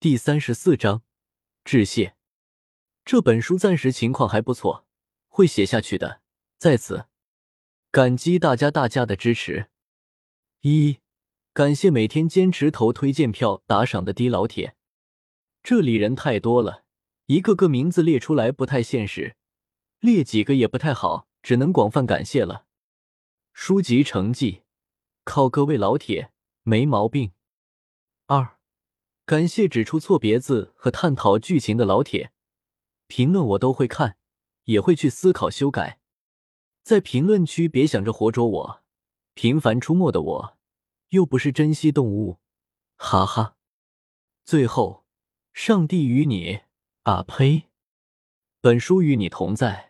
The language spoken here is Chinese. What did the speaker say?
第三十四章致谢。这本书暂时情况还不错，会写下去的。在此，感激大家大家的支持。一，感谢每天坚持投推荐票打赏的低老铁。这里人太多了，一个个名字列出来不太现实，列几个也不太好，只能广泛感谢了。书籍成绩靠各位老铁，没毛病。感谢指出错别字和探讨剧情的老铁，评论我都会看，也会去思考修改。在评论区别想着活捉我，频繁出没的我又不是珍稀动物，哈哈。最后，上帝与你啊呸，本书与你同在。